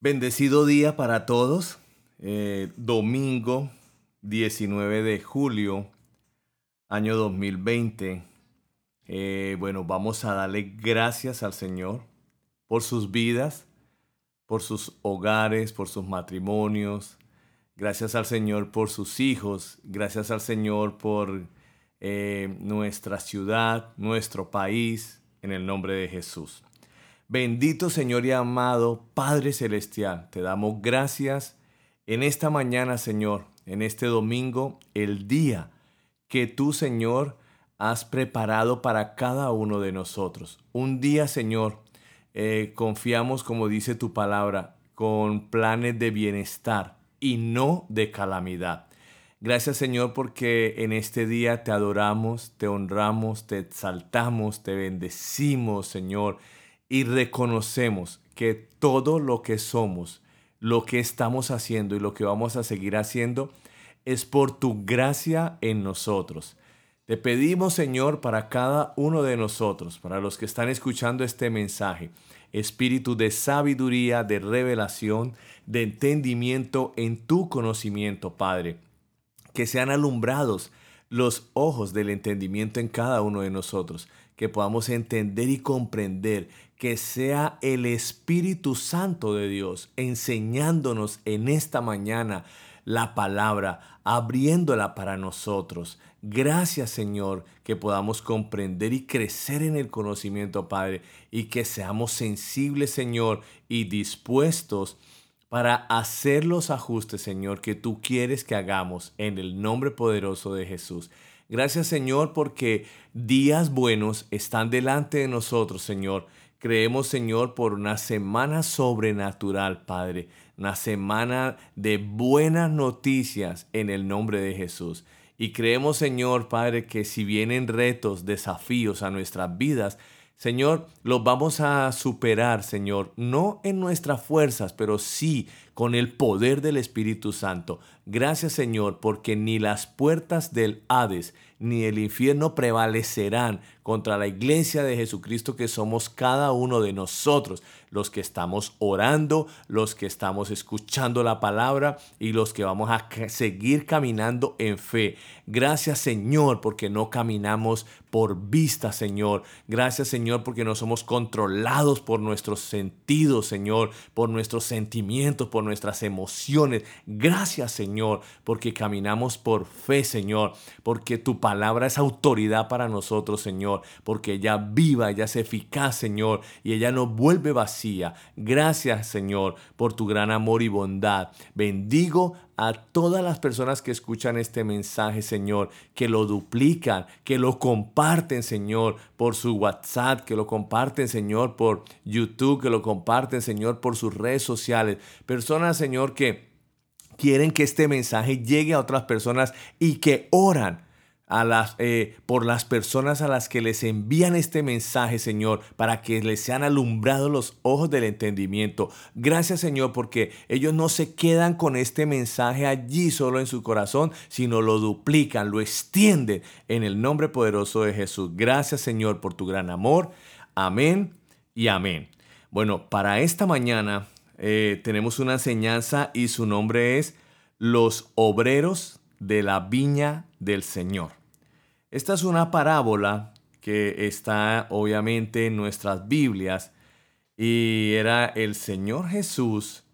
Bendecido día para todos. Eh, domingo 19 de julio, año 2020. Eh, bueno, vamos a darle gracias al Señor por sus vidas, por sus hogares, por sus matrimonios. Gracias al Señor por sus hijos. Gracias al Señor por eh, nuestra ciudad, nuestro país, en el nombre de Jesús. Bendito Señor y amado Padre Celestial, te damos gracias en esta mañana, Señor, en este domingo, el día que tú, Señor, has preparado para cada uno de nosotros. Un día, Señor, eh, confiamos, como dice tu palabra, con planes de bienestar y no de calamidad. Gracias Señor porque en este día te adoramos, te honramos, te exaltamos, te bendecimos Señor y reconocemos que todo lo que somos, lo que estamos haciendo y lo que vamos a seguir haciendo es por tu gracia en nosotros. Te pedimos, Señor, para cada uno de nosotros, para los que están escuchando este mensaje, espíritu de sabiduría, de revelación, de entendimiento en tu conocimiento, Padre. Que sean alumbrados los ojos del entendimiento en cada uno de nosotros, que podamos entender y comprender que sea el Espíritu Santo de Dios enseñándonos en esta mañana la palabra, abriéndola para nosotros. Gracias Señor que podamos comprender y crecer en el conocimiento, Padre, y que seamos sensibles, Señor, y dispuestos para hacer los ajustes, Señor, que tú quieres que hagamos en el nombre poderoso de Jesús. Gracias, Señor, porque días buenos están delante de nosotros, Señor. Creemos, Señor, por una semana sobrenatural, Padre. Una semana de buenas noticias en el nombre de Jesús. Y creemos, Señor, Padre, que si vienen retos, desafíos a nuestras vidas, Señor, los vamos a superar, Señor, no en nuestras fuerzas, pero sí con el poder del Espíritu Santo. Gracias, Señor, porque ni las puertas del Hades ni el infierno prevalecerán contra la iglesia de Jesucristo que somos cada uno de nosotros, los que estamos orando, los que estamos escuchando la palabra y los que vamos a seguir caminando en fe. Gracias Señor porque no caminamos por vista, Señor. Gracias Señor porque no somos controlados por nuestros sentidos, Señor, por nuestros sentimientos, por nuestras emociones. Gracias Señor porque caminamos por fe, Señor, porque tu palabra es autoridad para nosotros, Señor, porque ella viva, ella es eficaz, Señor, y ella no vuelve vacía. Gracias, Señor, por tu gran amor y bondad. Bendigo a todas las personas que escuchan este mensaje, Señor, que lo duplican, que lo comparten, Señor, por su WhatsApp, que lo comparten, Señor, por YouTube, que lo comparten, Señor, por sus redes sociales. Personas, Señor, que quieren que este mensaje llegue a otras personas y que oran a las, eh, por las personas a las que les envían este mensaje, Señor, para que les sean alumbrados los ojos del entendimiento. Gracias, Señor, porque ellos no se quedan con este mensaje allí solo en su corazón, sino lo duplican, lo extienden en el nombre poderoso de Jesús. Gracias, Señor, por tu gran amor. Amén y amén. Bueno, para esta mañana eh, tenemos una enseñanza y su nombre es Los obreros de la viña del Señor. Esta es una parábola que está obviamente en nuestras Biblias y era el Señor Jesús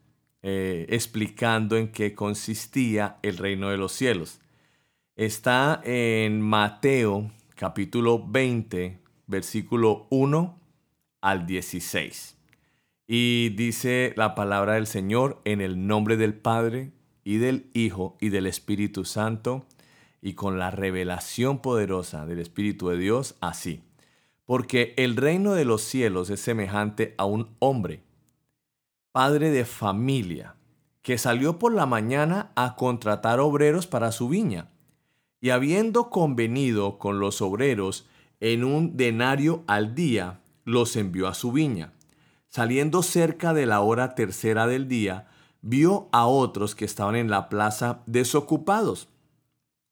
eh, explicando en qué consistía el reino de los cielos. Está en Mateo capítulo 20, versículo 1 al 16. Y dice la palabra del Señor en el nombre del Padre y del Hijo y del Espíritu Santo y con la revelación poderosa del Espíritu de Dios así. Porque el reino de los cielos es semejante a un hombre, padre de familia, que salió por la mañana a contratar obreros para su viña. Y habiendo convenido con los obreros en un denario al día, los envió a su viña. Saliendo cerca de la hora tercera del día, vio a otros que estaban en la plaza desocupados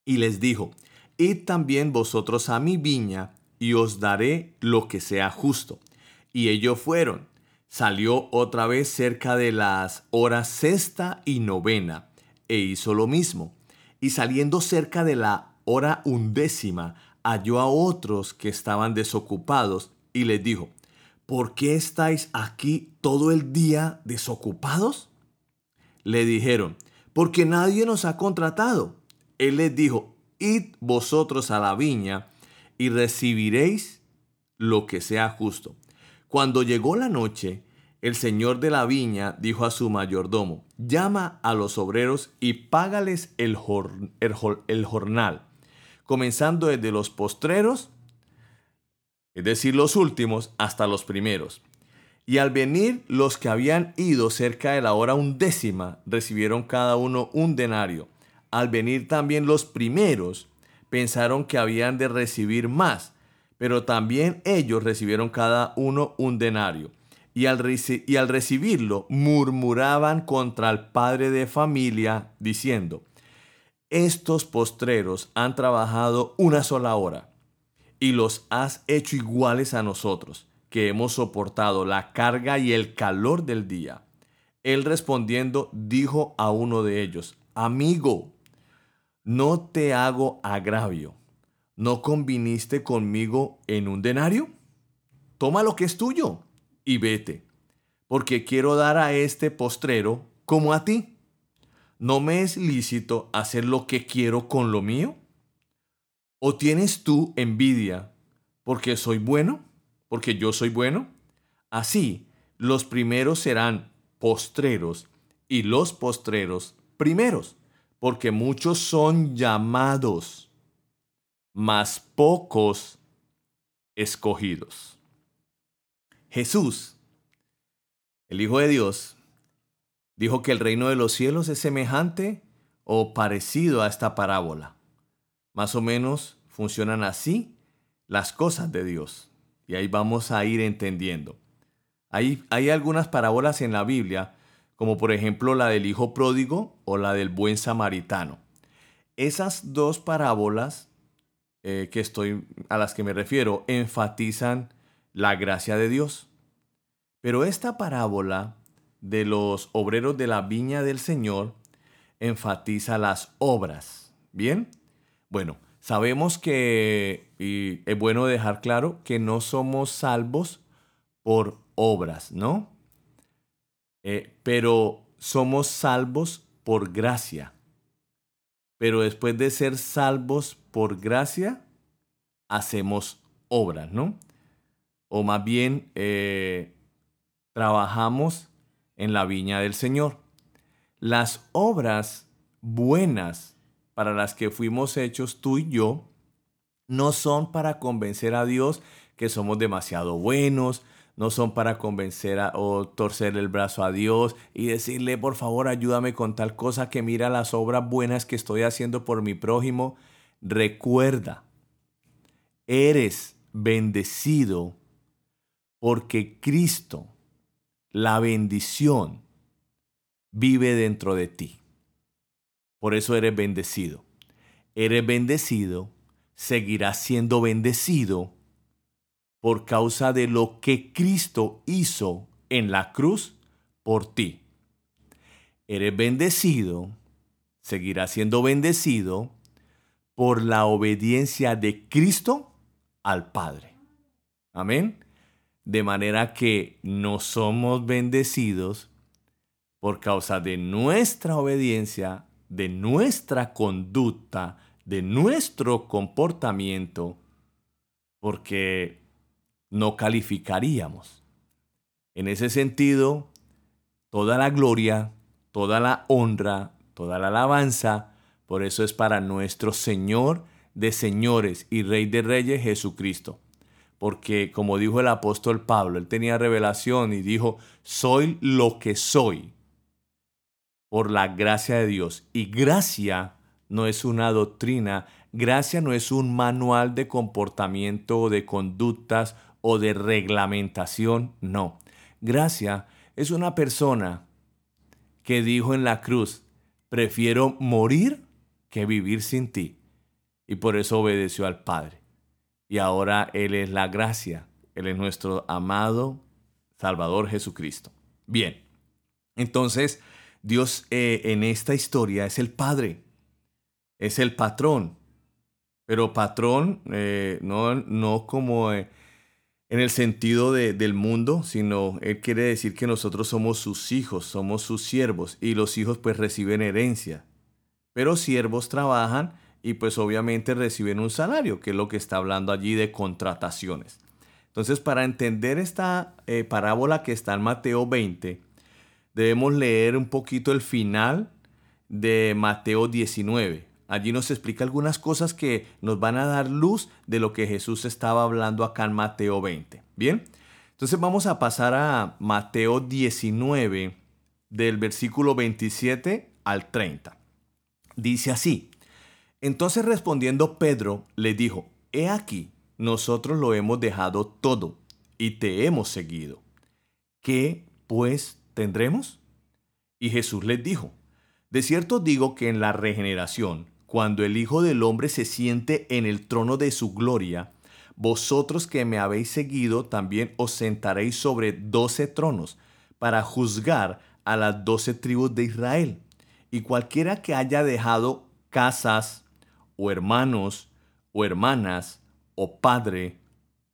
y les dijo, Id también vosotros a mi viña y os daré lo que sea justo. Y ellos fueron. Salió otra vez cerca de las horas sexta y novena, e hizo lo mismo. Y saliendo cerca de la hora undécima, halló a otros que estaban desocupados, y les dijo, ¿por qué estáis aquí todo el día desocupados? Le dijeron, porque nadie nos ha contratado. Él les dijo, id vosotros a la viña y recibiréis lo que sea justo. Cuando llegó la noche, el señor de la viña dijo a su mayordomo, llama a los obreros y págales el, jornal, comenzando desde los postreros, es decir, los últimos, hasta los primeros. Y al venir los que habían ido cerca de la hora undécima, recibieron cada uno un denario. Al venir también los primeros, pensaron que habían de recibir más, pero también ellos recibieron cada uno un denario. Y al, y al recibirlo murmuraban contra el padre de familia, diciendo, estos postreros han trabajado una sola hora y los has hecho iguales a nosotros, que hemos soportado la carga y el calor del día. Él respondiendo dijo a uno de ellos, amigo, no te hago agravio ¿no conviniste conmigo en un denario? Toma lo que es tuyo y vete, porque quiero dar a este postrero como a ti. ¿No me es lícito hacer lo que quiero con lo mío? ¿O tienes tú envidia porque soy bueno? ¿Porque yo soy bueno? Así, los primeros serán postreros y los postreros primeros, porque muchos son llamados mas pocos escogidos. Jesús, el Hijo de Dios, dijo que el reino de los cielos es semejante o parecido a esta parábola. Más o menos funcionan así las cosas de Dios. Y ahí vamos a ir entendiendo. Hay, hay algunas parábolas en la Biblia, como por ejemplo la del Hijo Pródigo o la del Buen Samaritano. Esas dos parábolas eh, que estoy, a las que me refiero enfatizan la gracia de Dios. Pero esta parábola de los obreros de la viña del Señor enfatiza las obras. ¿Bien? Bueno, sabemos que, y es bueno dejar claro, que no somos salvos por obras, ¿no? Eh, pero somos salvos por gracia. Pero después de ser salvos por gracia, hacemos obras, ¿no? O más bien eh, trabajamos en la viña del Señor. Las obras buenas para las que fuimos hechos tú y yo no son para convencer a Dios que somos demasiado buenos, no son para convencer o torcer el brazo a Dios y decirle, por favor, ayúdame con tal cosa que mira las obras buenas que estoy haciendo por mi prójimo. Recuerda, eres bendecido porque Cristo, la bendición, vive dentro de ti. Por eso eres bendecido. Eres bendecido, seguirás siendo bendecido por causa de lo que Cristo hizo en la cruz por ti. Eres bendecido, seguirás siendo bendecido por la obediencia de Cristo al Padre. Amén. De manera que no somos bendecidos por causa de nuestra obediencia, de nuestra conducta, de nuestro comportamiento, porque no calificaríamos. En ese sentido, toda la gloria, toda la honra, toda la alabanza, por eso es para nuestro Señor de señores y Rey de reyes Jesucristo. Porque como dijo el apóstol Pablo, él tenía revelación y dijo, soy lo que soy por la gracia de Dios. Y gracia no es una doctrina, gracia no es un manual de comportamiento o de conductas o de reglamentación, no. Gracia es una persona que dijo en la cruz, prefiero morir que vivir sin ti. Y por eso obedeció al Padre. Y ahora Él es la gracia. Él es nuestro amado Salvador Jesucristo. Bien, entonces Dios eh, en esta historia es el Padre, es el patrón, pero patrón eh, no, no como eh, en el sentido del mundo, sino Él quiere decir que nosotros somos sus hijos, somos sus siervos, y los hijos pues reciben herencia, pero siervos trabajan y pues obviamente reciben un salario, que es lo que está hablando allí de contrataciones. Entonces, para entender esta eh, parábola que está en Mateo 20, debemos leer un poquito el final de Mateo 19. Allí nos explica algunas cosas que nos van a dar luz de lo que Jesús estaba hablando acá en Mateo 20. Bien, entonces vamos a pasar a Mateo 19 del versículo 27 al 30. Dice así, entonces respondiendo Pedro le dijo, he aquí, nosotros lo hemos dejado todo y te hemos seguido. ¿Qué pues tendremos? Y Jesús les dijo, de cierto digo que en la regeneración, cuando el Hijo del Hombre se siente en el trono de su gloria, vosotros que me habéis seguido también os sentaréis sobre doce tronos para juzgar a las doce tribus de Israel. Y cualquiera que haya dejado casas, o hermanos, o hermanas, o padre,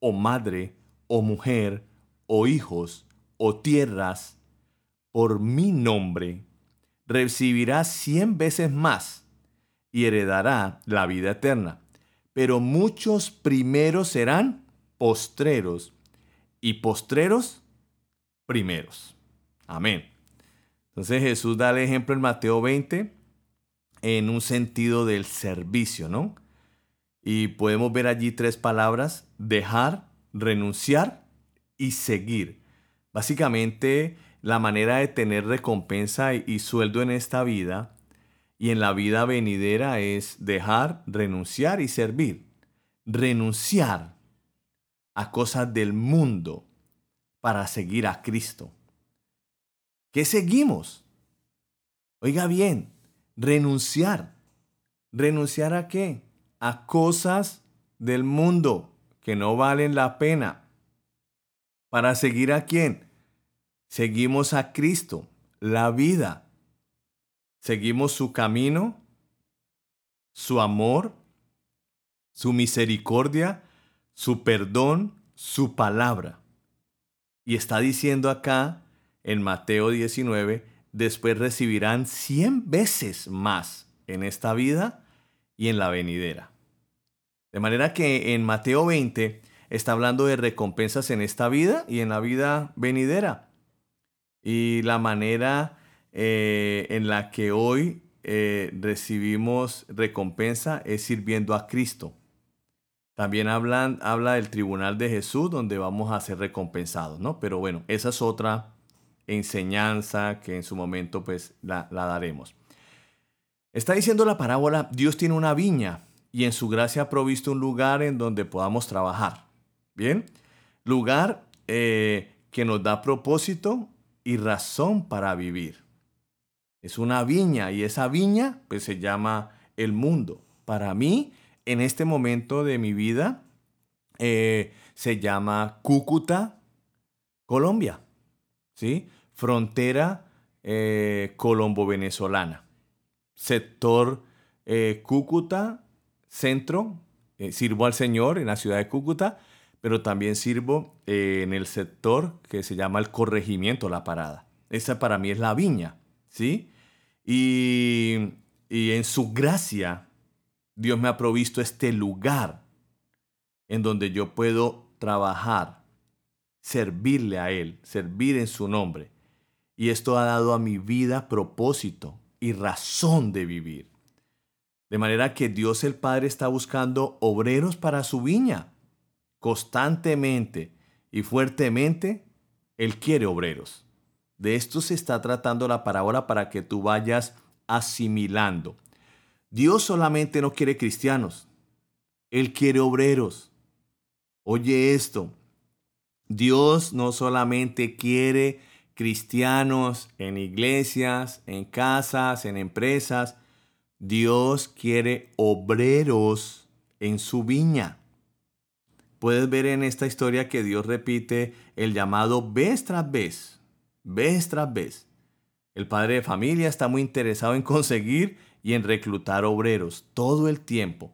o madre, o mujer, o hijos, o tierras, por mi nombre, recibirá cien veces más y heredará la vida eterna. Pero muchos primeros serán postreros y postreros primeros. Amén. Entonces Jesús da el ejemplo en Mateo 20 en un sentido del servicio, ¿no? Y podemos ver allí tres palabras, dejar, renunciar y seguir. Básicamente, la manera de tener recompensa y sueldo en esta vida y en la vida venidera es dejar, renunciar y servir. Renunciar a cosas del mundo para seguir a Cristo. ¿Qué seguimos? Oiga bien, renunciar. ¿Renunciar a qué? a cosas del mundo que no valen la pena. ¿Para seguir a quién? Seguimos a Cristo, la vida. Seguimos su camino, su amor, su misericordia, su perdón, su palabra. Y está diciendo acá en Mateo 19, después recibirán cien veces más en esta vida y en la venidera. De manera que en Mateo 20 está hablando de recompensas en esta vida y en la vida venidera. Y la manera eh, en la que hoy eh, recibimos recompensa es sirviendo a Cristo. También hablan, habla del tribunal de Jesús donde vamos a ser recompensados, ¿no? Pero bueno, esa es otra enseñanza que en su momento pues la, daremos. Está diciendo la parábola, Dios tiene una viña y en su gracia ha provisto un lugar en donde podamos trabajar. Bien, lugar eh, que nos da propósito y razón para vivir. Es una viña y esa viña pues se llama el mundo. Para mí, en este momento de mi vida, eh, se llama Cúcuta, Colombia. ¿Sí? Frontera eh, colombo-venezolana sector eh, Cúcuta, centro, eh, sirvo al Señor en la ciudad de Cúcuta, pero también sirvo en el sector que se llama el corregimiento, la parada. Esa para mí es la viña, ¿sí? Y, en su gracia, Dios me ha provisto este lugar en donde yo puedo trabajar, servirle a Él, servir en su nombre. Y esto ha dado a mi vida propósito, y razón de vivir. De manera que Dios el Padre está buscando obreros para su viña. Constantemente y fuertemente, Él quiere obreros. De esto se está tratando la parábola para que tú vayas asimilando. Dios solamente no quiere cristianos. Él quiere obreros. Oye esto. Dios no solamente quiere cristianos, en iglesias, en casas, en empresas. Dios quiere obreros en su viña. puedes ver en esta historia que Dios repite el llamado vez tras vez, vez tras vez. El padre de familia está muy interesado en conseguir y en reclutar obreros todo el tiempo.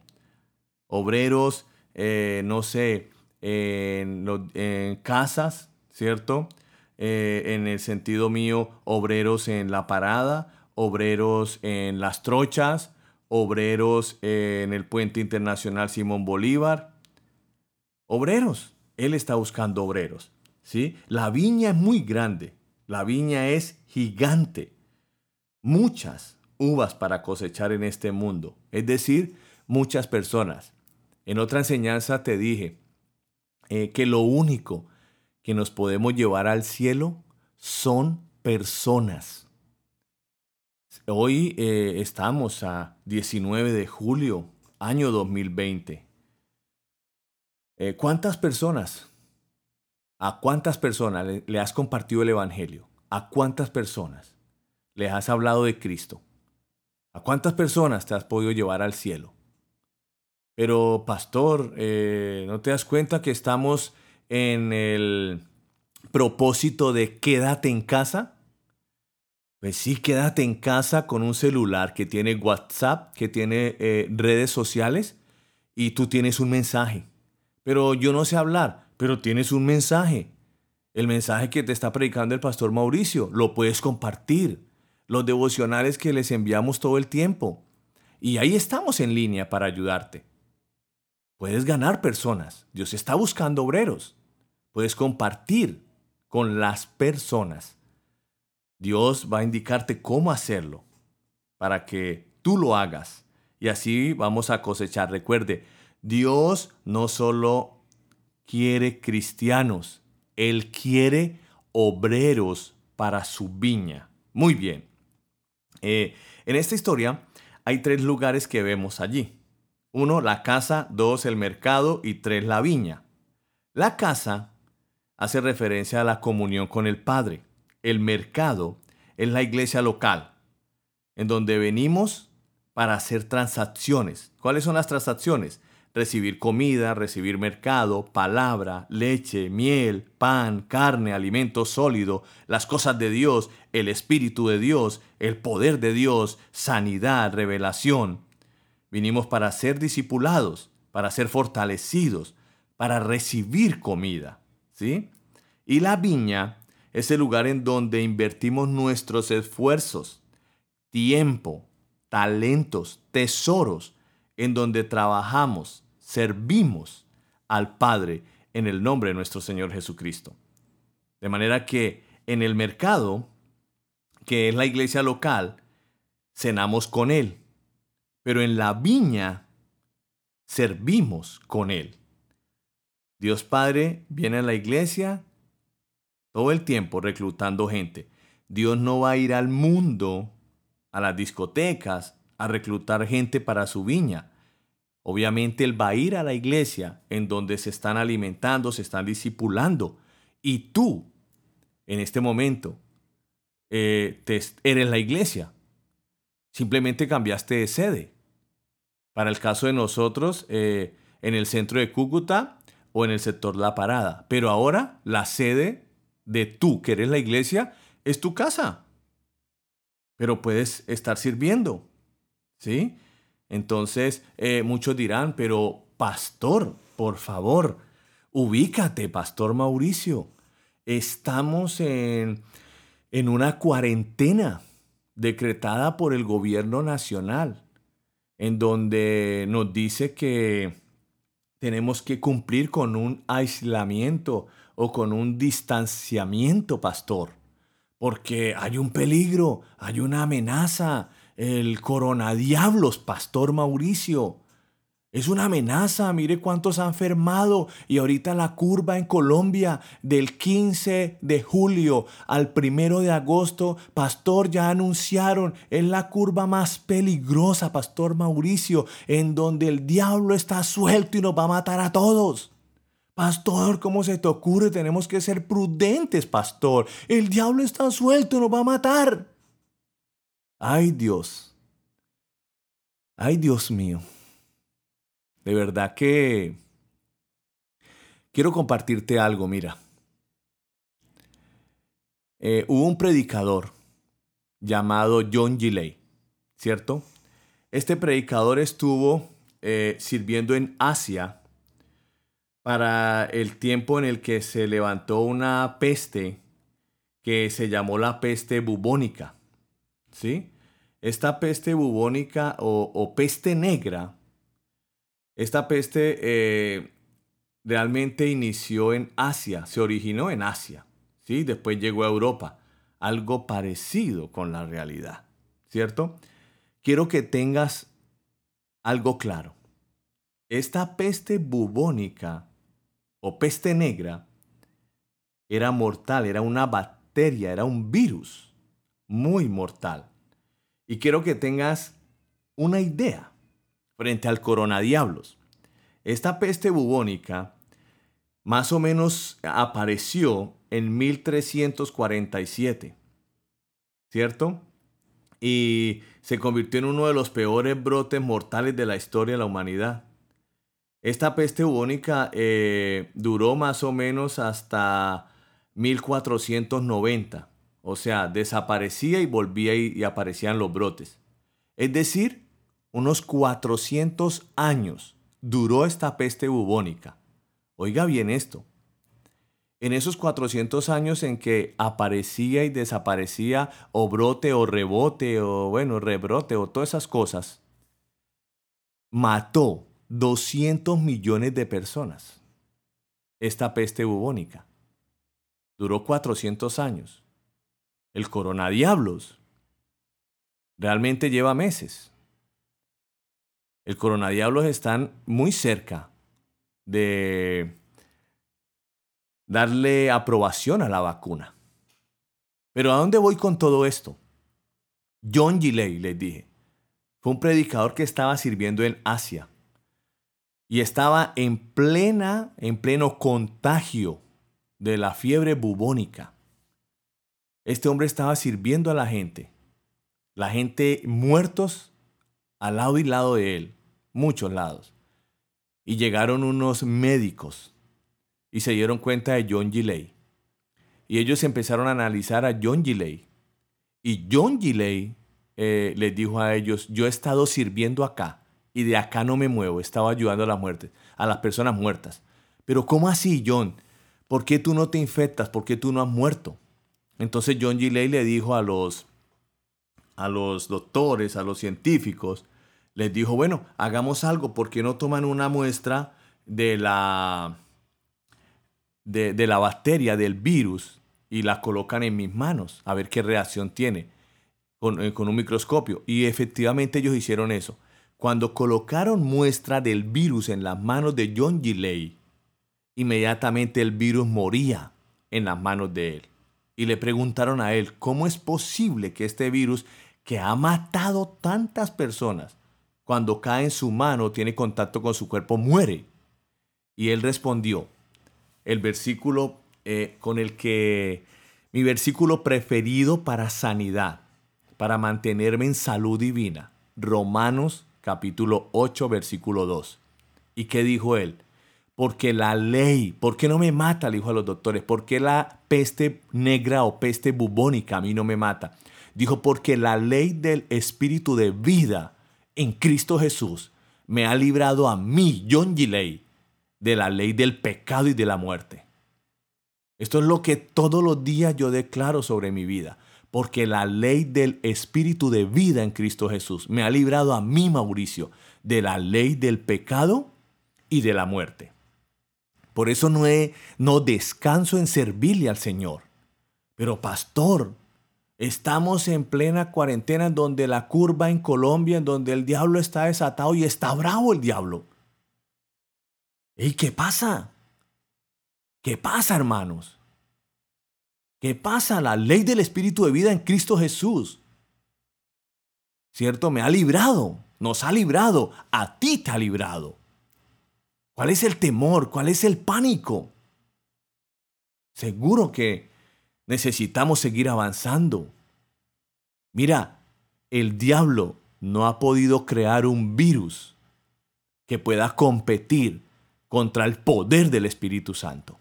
Obreros, eh, no sé, en, casas, ¿cierto? Eh, en el sentido mío, obreros en la parada, obreros en las trochas, obreros en el puente internacional Simón Bolívar. Obreros, él está buscando obreros, ¿sí? La viña es muy grande, la viña es gigante. Muchas uvas para cosechar en este mundo, es decir, muchas personas. En otra enseñanza te dije eh, que lo único que nos podemos llevar al cielo son personas. Hoy eh, estamos a 19 de julio, año 2020. Eh, ¿Cuántas personas, a cuántas personas le, has compartido el Evangelio? ¿A cuántas personas le has hablado de Cristo? ¿A cuántas personas te has podido llevar al cielo? Pero, pastor, eh, ¿no te das cuenta que estamos en el propósito de quédate en casa? Pues sí, quédate en casa con un celular que tiene WhatsApp, que tiene eh, redes sociales y tú tienes un mensaje. Pero yo no sé hablar, pero tienes un mensaje. El mensaje que te está predicando el pastor Mauricio, lo puedes compartir. Los devocionales que les enviamos todo el tiempo. Y ahí estamos en línea para ayudarte. Puedes ganar personas. Dios está buscando obreros. Puedes compartir con las personas. Dios va a indicarte cómo hacerlo para que tú lo hagas. Y así vamos a cosechar. Recuerde, Dios no solo quiere cristianos, Él quiere obreros para su viña. Muy bien. Eh, en esta historia hay tres lugares que vemos allí. Uno, la casa, dos, el mercado y tres, la viña. La casa hace referencia a la comunión con el Padre el mercado es la iglesia local, en donde venimos para hacer transacciones. ¿Cuáles son las transacciones? Recibir comida, recibir mercado, palabra, leche, miel, pan, carne, alimento sólido, las cosas de Dios, el Espíritu de Dios, el poder de Dios, sanidad, revelación. Vinimos para ser discipulados, para ser fortalecidos, para recibir comida. ¿Sí? Y la viña es el lugar en donde invertimos nuestros esfuerzos, tiempo, talentos, tesoros, en donde trabajamos, servimos al Padre en el nombre de nuestro Señor Jesucristo. De manera que en el mercado, que es la iglesia local, cenamos con Él, pero en la viña servimos con Él. Dios Padre viene a la iglesia todo el tiempo reclutando gente. Dios no va a ir al mundo, a las discotecas, a reclutar gente para su viña. Obviamente Él va a ir a la iglesia en donde se están alimentando, se están discipulando. Y tú, en este momento, eh, eres la iglesia. Simplemente cambiaste de sede. Para el caso de nosotros, eh, en el centro de Cúcuta o en el sector La Parada. Pero ahora la sede de tú, que eres la iglesia, es tu casa. Pero puedes estar sirviendo. ¿Sí? Entonces, eh, muchos dirán, pero pastor, por favor, ubícate, pastor Mauricio. Estamos en, en una cuarentena decretada por el gobierno nacional, en donde nos dice que tenemos que cumplir con un aislamiento o con un distanciamiento, pastor, porque hay un peligro, hay una amenaza, el coronadiablos, pastor Mauricio. Es una amenaza, mire cuántos han enfermado y ahorita la curva en Colombia del 15 de julio al 1 de agosto, pastor, ya anunciaron, es la curva más peligrosa, pastor Mauricio, en donde el diablo está suelto y nos va a matar a todos. Pastor, ¿cómo se te ocurre? Tenemos que ser prudentes, pastor. El diablo está suelto, nos va a matar. Ay Dios. Ay Dios mío. De verdad que quiero compartirte algo, mira. Eh, hubo un predicador llamado John Gilley, ¿cierto? Este predicador estuvo eh, sirviendo en Asia para el tiempo en el que se levantó una peste que se llamó la peste bubónica. ¿Sí? Esta peste bubónica o, peste negra, esta peste eh, realmente inició en Asia, se originó en Asia, ¿sí? Después llegó a Europa, algo parecido con la realidad, ¿cierto? Quiero que tengas algo claro. Esta peste bubónica o peste negra era mortal, era una bacteria, era un virus muy mortal. Y quiero que tengas una idea frente al coronadiablos. Esta peste bubónica más o menos apareció en 1347, ¿cierto? Y se convirtió en uno de los peores brotes mortales de la historia de la humanidad. Esta peste bubónica eh, duró más o menos hasta 1490. O sea, desaparecía y volvía y, aparecían los brotes. Es decir, unos 400 años duró esta peste bubónica. Oiga bien esto. En esos 400 años en que aparecía y desaparecía o brote o rebote o bueno, rebrote o todas esas cosas, mató 200 millones de personas. Esta peste bubónica. Duró 400 años. El coronadiablos realmente lleva meses. El coronadiablos están muy cerca de darle aprobación a la vacuna. Pero ¿a dónde voy con todo esto? John Gilley, les dije, fue un predicador que estaba sirviendo en Asia y estaba en plena, en pleno contagio de la fiebre bubónica. Este hombre estaba sirviendo a la gente, la gente muertos al lado y lado de él, muchos lados. Y llegaron unos médicos y se dieron cuenta de John Gilley. Y ellos empezaron a analizar a John Gilley. Y John Gilley eh, les dijo a ellos, yo he estado sirviendo acá y de acá no me muevo, estaba ayudando a las muertes, a las personas muertas. Pero ¿cómo así, John? ¿Por qué tú no te infectas? ¿Por qué tú no has muerto? Entonces John Gilley le dijo a los, a los doctores, a los científicos, les dijo, bueno, hagamos algo, ¿por qué no toman una muestra de la, de, de la bacteria, del virus, y la colocan en mis manos, a ver qué reacción tiene con, eh, con un microscopio? Y efectivamente ellos hicieron eso. Cuando colocaron muestra del virus en las manos de John Gilley, inmediatamente el virus moría en las manos de él. Y le preguntaron a él, ¿cómo es posible que este virus que ha matado tantas personas, cuando cae en su mano, tiene contacto con su cuerpo, muere? Y él respondió, el versículo eh, con el que, mi versículo preferido para sanidad, para mantenerme en salud divina, Romanos capítulo 8, versículo 2. ¿Y qué dijo él? Porque la ley, ¿por qué no me mata? Le dijo a los doctores, ¿por qué la peste negra o peste bubónica a mí no me mata? Dijo, porque la ley del espíritu de vida en Cristo Jesús me ha librado a mí, John Gilley, de la ley del pecado y de la muerte. Esto es lo que todos los días yo declaro sobre mi vida porque la ley del Espíritu de vida en Cristo Jesús me ha librado a mí, Mauricio, de la ley del pecado y de la muerte. Por eso no, he, no descanso en servirle al Señor. Pero pastor, estamos en plena cuarentena en donde la curva en Colombia, en donde el diablo está desatado y está bravo el diablo. ¿Y qué pasa? ¿Qué pasa, hermanos? ¿Qué pasa? La ley del Espíritu de vida en Cristo Jesús. ¿Cierto? Me ha librado, nos ha librado, a ti te ha librado. ¿Cuál es el temor? ¿Cuál es el pánico? Seguro que necesitamos seguir avanzando. Mira, el diablo no ha podido crear un virus que pueda competir contra el poder del Espíritu Santo.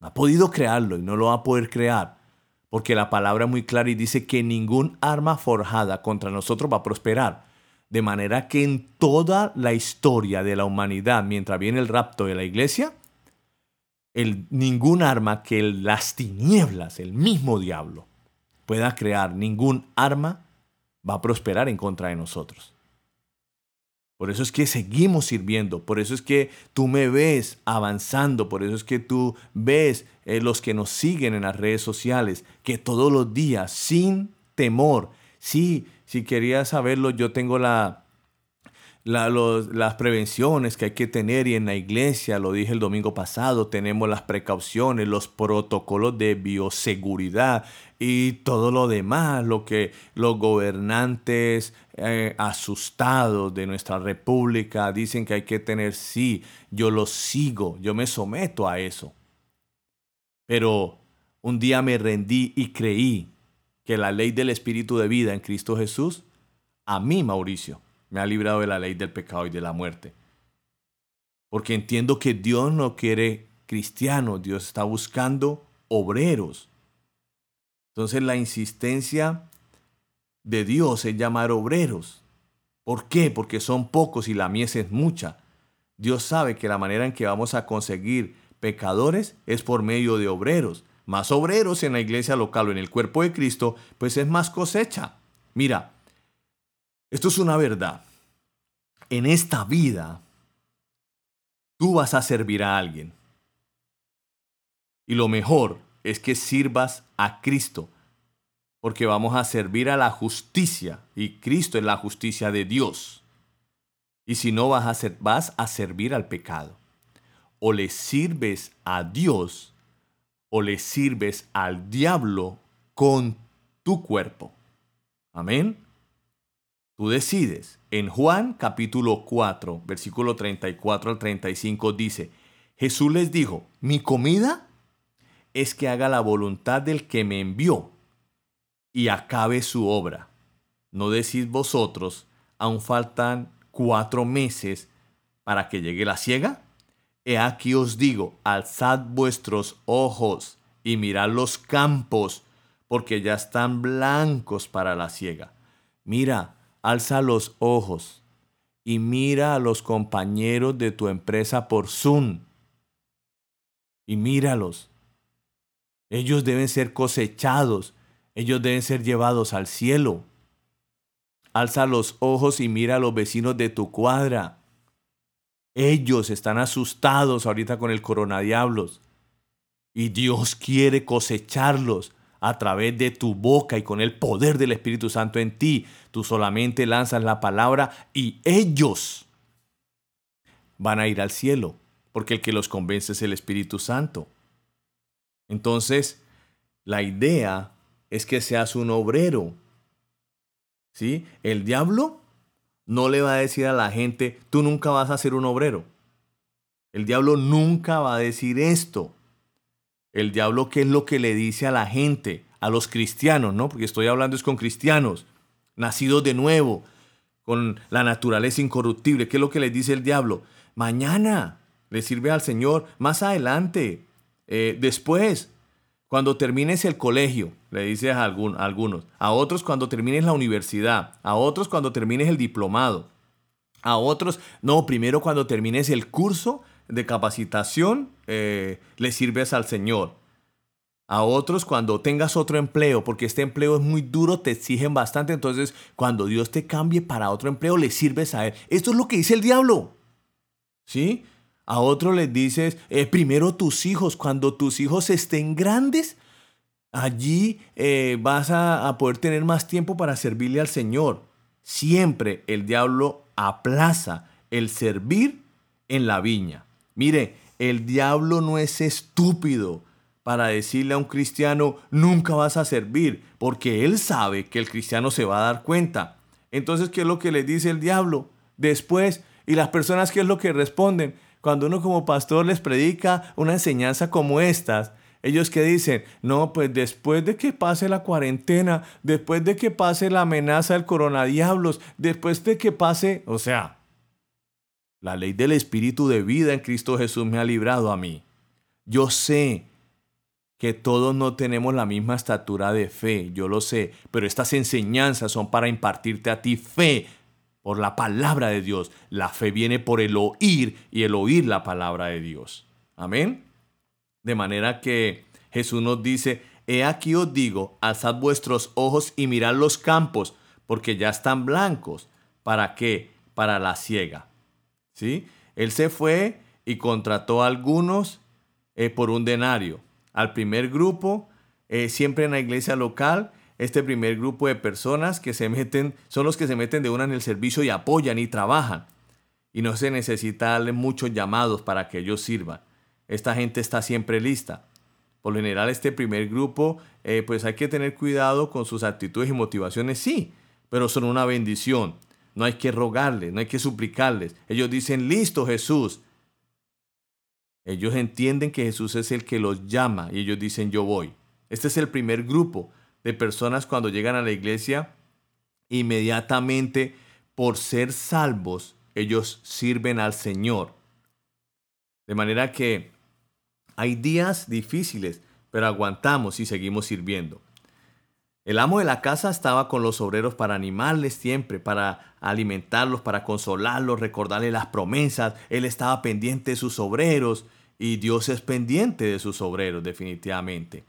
No ha podido crearlo y no lo va a poder crear, porque la palabra es muy clara y dice que ningún arma forjada contra nosotros va a prosperar. De manera que en toda la historia de la humanidad, mientras viene el rapto de la iglesia, el, ningún arma que las tinieblas, el mismo diablo, pueda crear, ningún arma va a prosperar en contra de nosotros. Por eso es que seguimos sirviendo, por eso es que tú me ves avanzando, por eso es que tú ves eh, los que nos siguen en las redes sociales, que todos los días, sin temor, sí, si querías saberlo, yo tengo la, las prevenciones que hay que tener y en la iglesia, lo dije el domingo pasado, tenemos las precauciones, los protocolos de bioseguridad y todo lo demás, lo que los gobernantes eh, asustados de nuestra república dicen que hay que tener, sí, yo lo sigo, yo me someto a eso. Pero un día me rendí y creí que la ley del Espíritu de vida en Cristo Jesús, a mí, Mauricio, me ha librado de la ley del pecado y de la muerte. Porque entiendo que Dios no quiere cristianos, Dios está buscando obreros. Entonces la insistencia de Dios es llamar obreros. ¿Por qué? Porque son pocos y la mies es mucha. Dios sabe que la manera en que vamos a conseguir pecadores es por medio de obreros. Más obreros en la iglesia local o en el cuerpo de Cristo, pues es más cosecha. Mira, esto es una verdad. En esta vida, tú vas a servir a alguien. Y lo mejor es que sirvas a Cristo porque vamos a servir a la justicia y Cristo es la justicia de Dios. Y si no vas a, ser, vas a servir al pecado. O le sirves a Dios o le sirves al diablo con tu cuerpo. Amén. Tú decides. En Juan capítulo 4, versículo 34 al 35 dice, Jesús les dijo, mi comida es que haga la voluntad del que me envió y acabe su obra. ¿No decís vosotros, aún faltan cuatro meses para que llegue la ciega? He aquí os digo, alzad vuestros ojos y mirad los campos, porque ya están blancos para la ciega. Mira, alza los ojos y mira a los compañeros de tu empresa por Zoom. Y míralos. Ellos deben ser cosechados ellos deben ser llevados al cielo. Alza los ojos y mira a los vecinos de tu cuadra. Ellos están asustados ahorita con el coronadiablos. Y Dios quiere cosecharlos a través de tu boca y con el poder del Espíritu Santo en ti. Tú solamente lanzas la palabra y ellos van a ir al cielo, porque el que los convence es el Espíritu Santo. Entonces, la idea es que seas un obrero. ¿Sí? El diablo no le va a decir a la gente, tú nunca vas a ser un obrero. El diablo nunca va a decir esto. El diablo, ¿qué es lo que le dice a la gente? A los cristianos, ¿no? Porque estoy hablando es con cristianos, nacidos de nuevo, con la naturaleza incorruptible. ¿Qué es lo que le dice el diablo? Mañana le sirve al Señor, más adelante, eh, después, cuando termines el colegio, le dices a, algunos, a otros cuando termines la universidad, a otros cuando termines el diplomado, a otros, no, primero cuando termines el curso de capacitación, eh, le sirves al Señor. A otros cuando tengas otro empleo, porque este empleo es muy duro, te exigen bastante, entonces cuando Dios te cambie para otro empleo, le sirves a Él. Esto es lo que dice el diablo. ¿Sí? A otro les dices, eh, primero tus hijos, cuando tus hijos estén grandes, allí eh, vas a, a poder tener más tiempo para servirle al Señor. Siempre el diablo aplaza el servir en la viña. Mire, el diablo no es estúpido para decirle a un cristiano, nunca vas a servir, porque él sabe que el cristiano se va a dar cuenta. Entonces, ¿qué es lo que le dice el diablo? Después, ¿y las personas qué es lo que responden? Cuando uno como pastor les predica una enseñanza como estas, ellos que dicen, no, pues después de que pase la cuarentena, después de que pase la amenaza del coronadiablos, después de que pase, o sea, La ley del Espíritu de vida en Cristo Jesús me ha librado a mí. Yo sé que todos no tenemos la misma estatura de fe, yo lo sé, pero estas enseñanzas son para impartirte a ti fe por la palabra de Dios. La fe viene por el oír y el oír la palabra de Dios. Amén. De manera que Jesús nos dice, he aquí os digo, alzad vuestros ojos y mirad los campos, porque ya están blancos. ¿Para qué? Para la ciega. ¿Sí? Él se fue y contrató a algunos eh, por un denario al primer grupo, eh, siempre en la iglesia local, este primer grupo de personas que se meten, son los que se meten de una en el servicio y apoyan y trabajan. Y no se necesita darle muchos llamados para que ellos sirvan. Esta gente está siempre lista. Por lo general, este primer grupo, eh, pues hay que tener cuidado con sus actitudes y motivaciones, sí, pero son una bendición. No hay que rogarles, no hay que suplicarles. Ellos dicen, listo Jesús, ellos entienden que Jesús es el que los llama y ellos dicen yo voy. Este es el primer grupo de personas cuando llegan a la iglesia, inmediatamente por ser salvos, ellos sirven al Señor. De manera que hay días difíciles, pero aguantamos y seguimos sirviendo. El amo de la casa estaba con los obreros para animarles siempre, para alimentarlos, para consolarlos, recordarles las promesas. Él estaba pendiente de sus obreros y Dios es pendiente de sus obreros, definitivamente.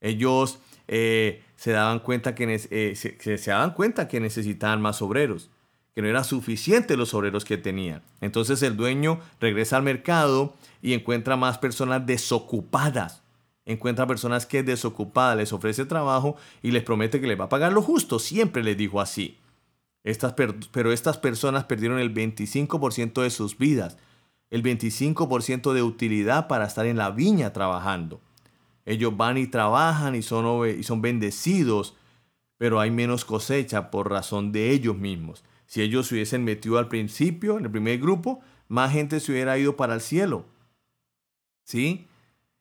Ellos eh, se daban cuenta que, eh, se, daban cuenta que necesitaban más obreros, que no eran suficientes los obreros que tenían. Entonces el dueño regresa al mercado y encuentra más personas desocupadas. Encuentra personas que desocupadas, les ofrece trabajo y les promete que les va a pagar lo justo. Siempre les dijo así. Estas, pero estas personas perdieron el 25% de sus vidas el 25% de utilidad para estar en la viña trabajando. Ellos van y trabajan y son, y son bendecidos, pero hay menos cosecha por razón de ellos mismos. Si ellos se hubiesen metido al principio, en el primer grupo, más gente se hubiera ido para el cielo. ¿Sí?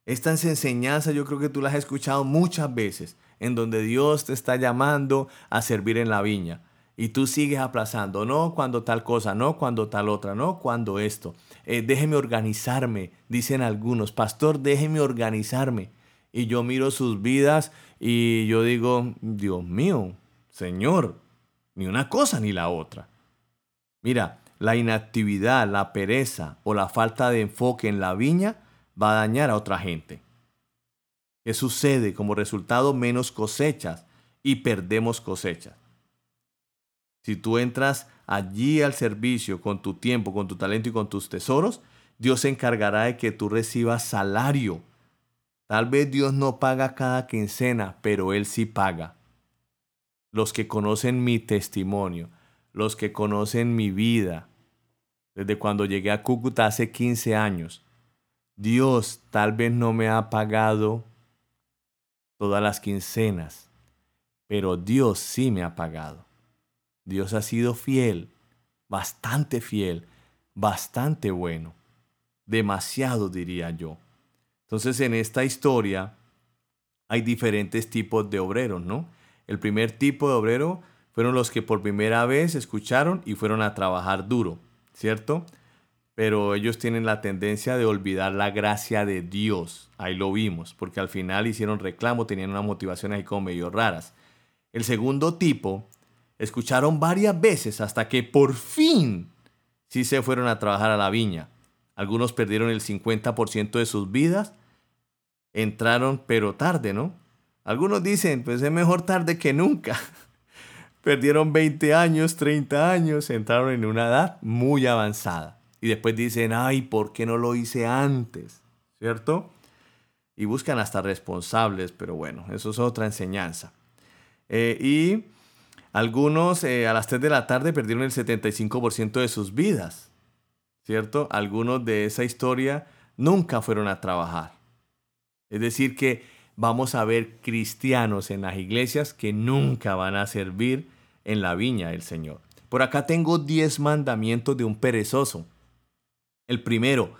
Estas enseñanzas yo creo que tú las has escuchado muchas veces, en donde Dios te está llamando a servir en la viña. Y tú sigues aplazando, no cuando tal cosa, no cuando tal otra, no cuando esto. Eh, déjeme organizarme, dicen algunos, pastor, déjeme organizarme. Y yo miro sus vidas y yo digo, Dios mío, Señor, ni una cosa ni la otra. Mira, la inactividad, la pereza o la falta de enfoque en la viña va a dañar a otra gente. ¿Qué sucede? Como resultado, menos cosechas y perdemos cosechas. Si tú entras allí al servicio con tu tiempo, con tu talento y con tus tesoros, Dios se encargará de que tú recibas salario. Tal vez Dios no paga cada quincena, pero Él sí paga. Los que conocen mi testimonio, los que conocen mi vida, desde cuando llegué a Cúcuta hace 15 años, Dios tal vez no me ha pagado todas las quincenas, pero Dios sí me ha pagado. Dios ha sido fiel, bastante fiel, bastante bueno, demasiado diría yo. Entonces en esta historia hay diferentes tipos de obreros, ¿no? El primer tipo de obrero fueron los que por primera vez escucharon y fueron a trabajar duro, ¿cierto? Pero ellos tienen la tendencia de olvidar la gracia de Dios. Ahí lo vimos, porque al final hicieron reclamo, tenían unas motivaciones ahí como medio raras. El segundo tipo Escucharon varias veces hasta que por fin sí se fueron a trabajar a la viña. Algunos perdieron el 50% de sus vidas. Entraron pero tarde, ¿no? Algunos dicen, pues es mejor tarde que nunca. Perdieron 20 años, 30 años, entraron en una edad muy avanzada. Y después dicen, ay, ¿por qué no lo hice antes? ¿Cierto? Y buscan hasta responsables, pero bueno, eso es otra enseñanza. Eh, y algunos eh, a las 3 de la tarde perdieron el 75% de sus vidas, ¿cierto? Algunos de esa historia nunca fueron a trabajar. Es decir, que vamos a ver cristianos en las iglesias que nunca van a servir en la viña del Señor. Por acá tengo 10 mandamientos de un perezoso. El primero,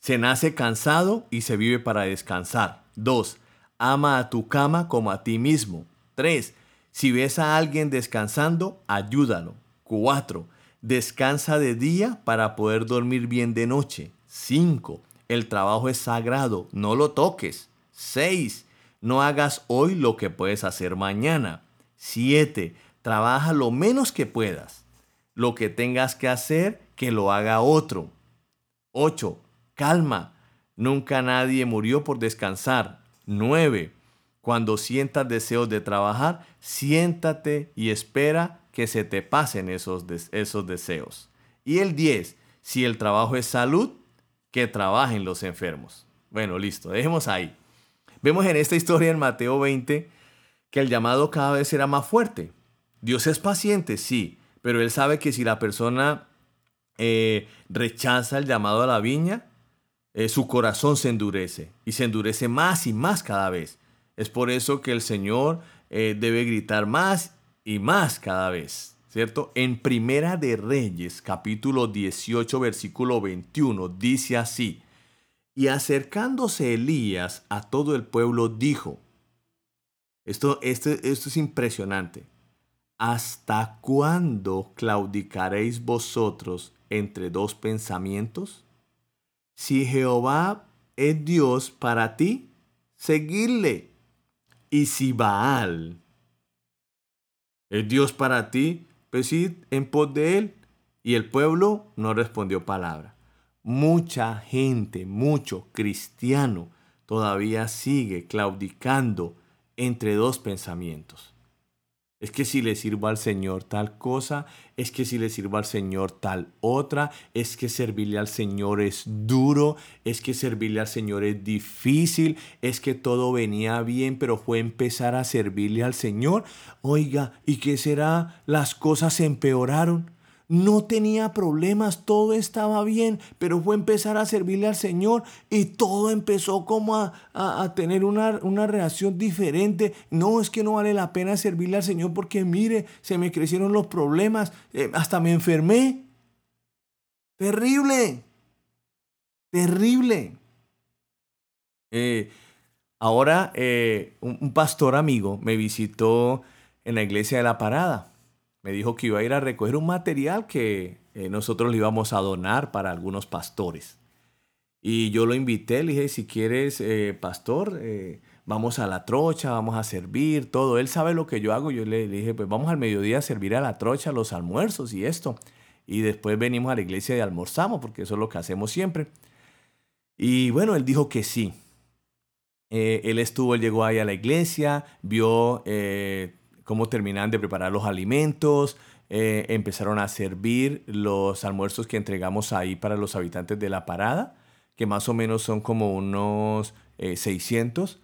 se nace cansado y se vive para descansar. 2. Ama a tu cama como a ti mismo. 3. Si ves a alguien descansando, ayúdalo. 4. Descansa de día para poder dormir bien de noche. 5. El trabajo es sagrado, no lo toques. 6. No hagas hoy lo que puedes hacer mañana. 7. Trabaja lo menos que puedas. Lo que tengas que hacer, que lo haga otro. 8. Calma. Nunca nadie murió por descansar. 9. Cuando sientas deseos de trabajar, siéntate y espera que se te pasen esos, esos deseos. Y el 10, si el trabajo es salud, que trabajen los enfermos. Bueno, listo, dejemos ahí. Vemos en esta historia en Mateo 20 que el llamado cada vez será más fuerte. Dios es paciente, sí, pero Él sabe que si la persona eh, rechaza el llamado a la viña, eh, su corazón se endurece y se endurece más y más cada vez. Es por eso que el Señor eh, debe gritar más y más cada vez, ¿cierto? En Primera de Reyes, capítulo 18, versículo 21, dice así, y acercándose Elías a todo el pueblo, dijo, esto, esto, esto es impresionante, ¿hasta cuándo claudicaréis vosotros entre dos pensamientos? Si Jehová es Dios para ti, seguidle. Y si Baal ¿Es Dios para ti? Pues en pos de él. Y el pueblo no respondió palabra. Mucha gente, mucho cristiano, todavía sigue claudicando entre dos pensamientos. Es que si le sirvo al Señor tal cosa, es que si le sirvo al Señor tal otra, es que servirle al Señor es duro, es que servirle al Señor es difícil, es que todo venía bien, pero fue empezar a servirle al Señor. Oiga, ¿y qué será? Las cosas empeoraron no tenía problemas, todo estaba bien, pero fue empezar a servirle al Señor y todo empezó como a, tener una, una, reacción diferente. No, es que no vale la pena servirle al Señor porque mire, se me crecieron los problemas, eh, hasta me enfermé. Terrible, terrible. Eh, ahora, eh, un pastor amigo me visitó en la iglesia de la parada me dijo que iba a ir a recoger un material que eh, nosotros le íbamos a donar para algunos pastores. Y yo lo invité, le dije, si quieres, eh, pastor, eh, vamos a la trocha, vamos a servir, todo. Él sabe lo que yo hago. Yo le, dije, pues vamos al mediodía a servir a la trocha, los almuerzos y esto. Y después venimos a la iglesia y almorzamos, porque eso es lo que hacemos siempre. Y bueno, él dijo que sí. él estuvo, él llegó ahí a la iglesia, vio cómo terminan de preparar los alimentos, eh, empezaron a servir los almuerzos que entregamos ahí para los habitantes de la parada, que más o menos son como unos 600. Eh,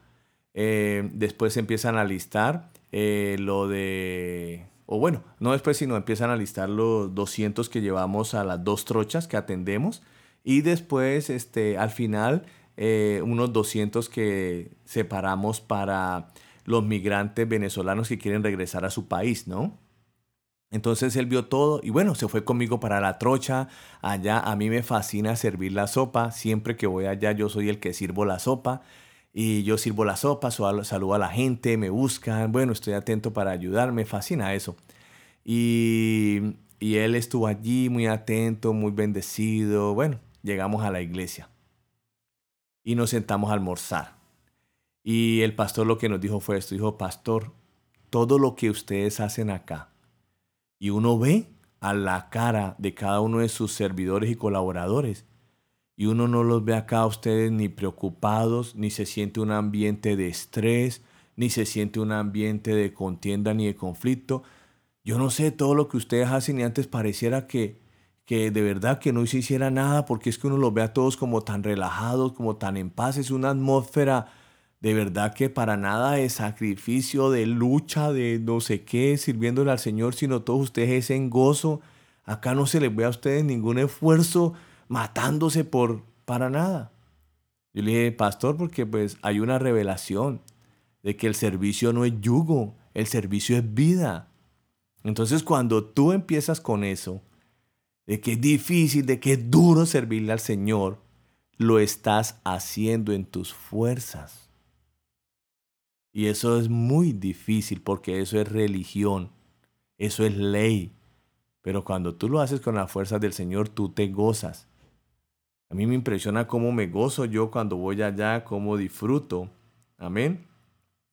eh, después empiezan a listar lo de, o bueno, no después, sino empiezan a listar los 200 que llevamos a las dos trochas que atendemos. Y después, este, al final, unos 200 que separamos para los migrantes venezolanos que quieren regresar a su país, ¿no? Entonces él vio todo y bueno, se fue conmigo para la trocha. Allá a mí me fascina servir la sopa. Siempre que voy allá yo soy el que sirvo la sopa. Y yo sirvo la sopa, saludo a la gente, me buscan. Bueno, estoy atento para ayudar, me fascina eso. Y, y él estuvo allí muy atento, muy bendecido. Bueno, llegamos a la iglesia y nos sentamos a almorzar. Y el pastor lo que nos dijo fue esto, dijo, pastor, todo lo que ustedes hacen acá, y uno ve a la cara de cada uno de sus servidores y colaboradores, y uno no los ve acá a ustedes ni preocupados, ni se siente un ambiente de estrés, ni se siente un ambiente de contienda ni de conflicto. Yo no sé todo lo que ustedes hacen y antes pareciera que, que de verdad que no se hiciera nada porque es que uno los ve a todos como tan relajados, como tan en paz, es una atmósfera de verdad que para nada de sacrificio, de lucha, de no sé qué, sirviéndole al Señor, sino todos ustedes es en gozo. Acá no se les ve a ustedes ningún esfuerzo matándose por para nada. Yo le dije, pastor, porque pues hay una revelación de que el servicio no es yugo, el servicio es vida. Entonces cuando tú empiezas con eso, de que es difícil, de que es duro servirle al Señor, lo estás haciendo en tus fuerzas. Y eso es muy difícil porque eso es religión, eso es ley. Pero cuando tú lo haces con las fuerzas del Señor, tú te gozas. A mí me impresiona cómo me gozo yo cuando voy allá, cómo disfruto. Amén.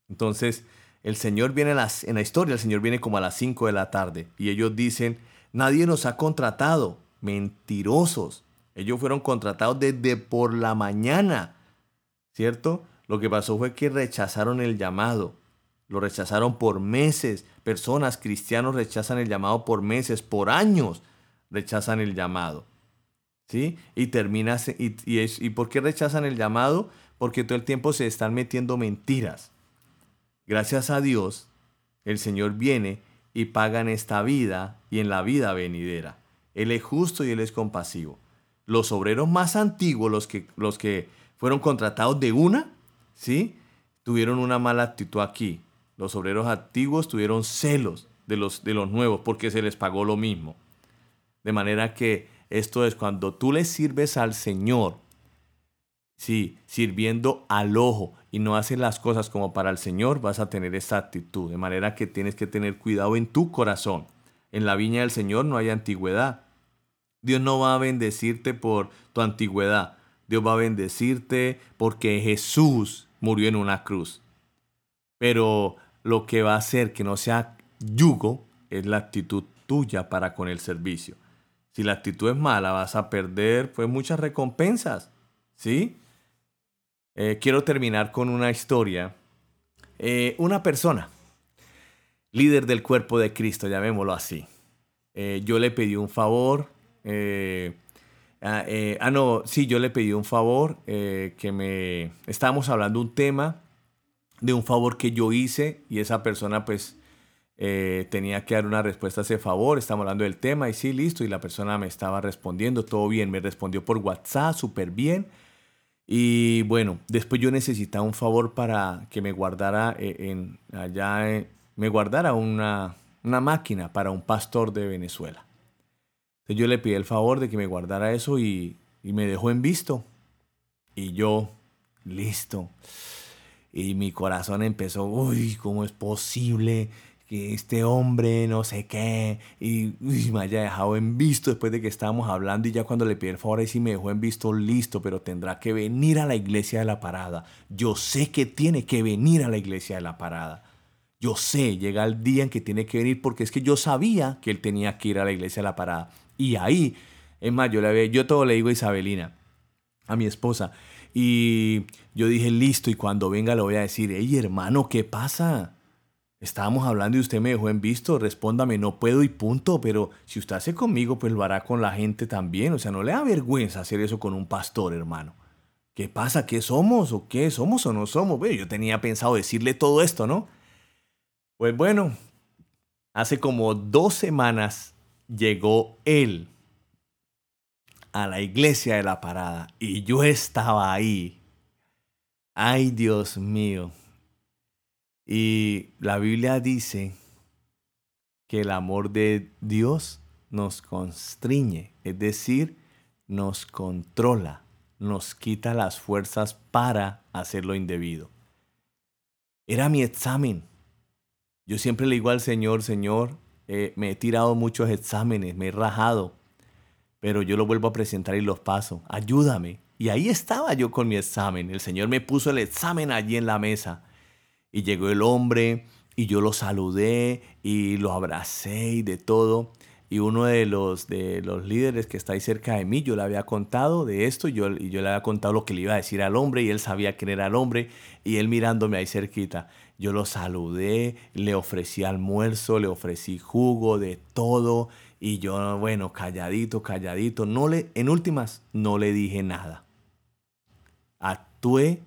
Entonces, el Señor viene las, en la historia, el Señor viene como a las 5 de la tarde y ellos dicen, nadie nos ha contratado. Mentirosos. Ellos fueron contratados desde por la mañana. ¿Cierto? Lo que pasó fue que rechazaron el llamado. Lo rechazaron por meses. Personas, cristianos rechazan el llamado por meses, por años rechazan el llamado. ¿Sí? Y termina, y, y, ¿y por qué rechazan el llamado? Porque todo el tiempo se están metiendo mentiras. Gracias a Dios, el Señor viene y paga en esta vida y en la vida venidera. Él es justo y Él es compasivo. Los obreros más antiguos, los que, los que fueron contratados de una, ¿sí? Tuvieron una mala actitud aquí. Los obreros antiguos tuvieron celos de los, de los nuevos porque se les pagó lo mismo. De manera que esto es cuando tú le sirves al Señor, sí, sirviendo al ojo y no haces las cosas como para el Señor, vas a tener esta actitud. De manera que tienes que tener cuidado en tu corazón. En la viña del Señor no hay antigüedad. Dios no va a bendecirte por tu antigüedad. Dios va a bendecirte porque Jesús murió en una cruz. Pero lo que va a hacer que no sea yugo es la actitud tuya para con el servicio. Si la actitud es mala, vas a perder pues muchas recompensas. ¿Sí? Eh, quiero terminar con una historia. Eh, una persona, líder del cuerpo de Cristo, llamémoslo así. Eh, yo le pedí un favor ah, eh, ah, no, sí, yo le pedí un favor, eh, que me... Estábamos hablando un tema de un favor que yo hice y esa persona pues tenía que dar una respuesta a ese favor, estamos hablando del tema y sí, listo, y la persona me estaba respondiendo, todo bien, me respondió por WhatsApp, súper bien. Y bueno, después yo necesitaba un favor para que me guardara en, allá, me guardara una, una máquina para un pastor de Venezuela. Entonces yo le pedí el favor de que me guardara eso y, me dejó en visto. Y yo, listo. Y mi corazón empezó, uy, ¿cómo es posible que este hombre no sé qué y me haya dejado en visto después de que estábamos hablando y ya cuando le pedí el favor ahí sí me dejó en visto listo, pero tendrá que venir a la iglesia de la parada. Yo sé que tiene que venir a la iglesia de la parada. Yo sé, llega el día en que tiene que venir porque es que yo sabía que él tenía que ir a la iglesia de la parada. Y ahí, es más, yo, le, yo todo le digo a Isabelina, a mi esposa. Y yo dije, listo, y cuando venga le voy a decir, hey hermano, ¿qué pasa? Estábamos hablando y usted me dejó en visto, respóndame, no puedo y punto, pero si usted hace conmigo, pues lo hará con la gente también. O sea, no le da vergüenza hacer eso con un pastor, hermano. ¿Qué pasa? ¿Qué somos? ¿O qué? ¿Somos o no somos? Bueno, yo tenía pensado decirle todo esto, ¿no? Pues bueno, hace como dos semanas llegó él a la iglesia de la parada y yo estaba ahí. Ay, Dios mío. Y la Biblia dice que el amor de Dios nos constriñe, es decir, nos controla, nos quita las fuerzas para hacer lo indebido. Era mi examen. Yo siempre le digo al Señor, Señor, eh, me he tirado muchos exámenes, me he rajado, pero yo lo vuelvo a presentar y los paso. Ayúdame. Y ahí estaba yo con mi examen. El Señor me puso el examen allí en la mesa. Y llegó el hombre y yo lo saludé y lo abracé y de todo. Y uno de los, de los líderes que está ahí cerca de mí, yo le había contado de esto y yo, y yo le había contado lo que le iba a decir al hombre y él sabía quién era el hombre y él mirándome ahí cerquita. Yo lo saludé, le ofrecí almuerzo, le ofrecí jugo, de todo. Y yo, bueno, calladito, calladito. No le, en últimas, no le dije nada. Actué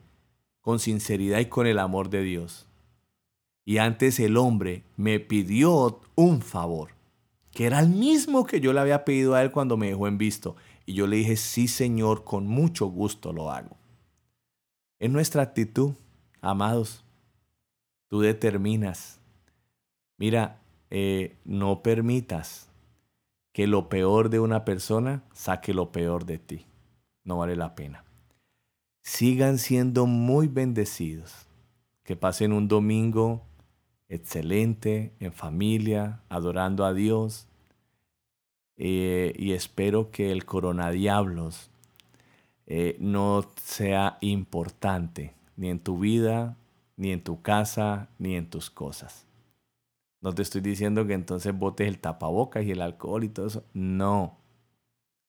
con sinceridad y con el amor de Dios. Y antes el hombre me pidió un favor, que era el mismo que yo le había pedido a él cuando me dejó en visto. Y yo le dije, sí Señor, con mucho gusto lo hago. Es nuestra actitud, amados. Tú determinas. Mira, eh, no permitas que lo peor de una persona saque lo peor de ti. No vale la pena. Sigan siendo muy bendecidos. Que pasen un domingo excelente en familia, adorando a Dios. eh, y espero que el coronadiablos eh, no sea importante ni en tu vida, ni en tu casa, ni en tus cosas. No te estoy diciendo que entonces botes el tapabocas y el alcohol y todo eso. No.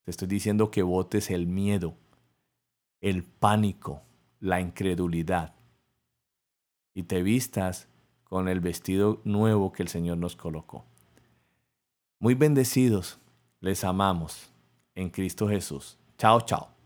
Te estoy diciendo que botes el miedo, el pánico, la incredulidad. Y te vistas con el vestido nuevo que el Señor nos colocó. Muy bendecidos, les amamos en Cristo Jesús. Chao, chao.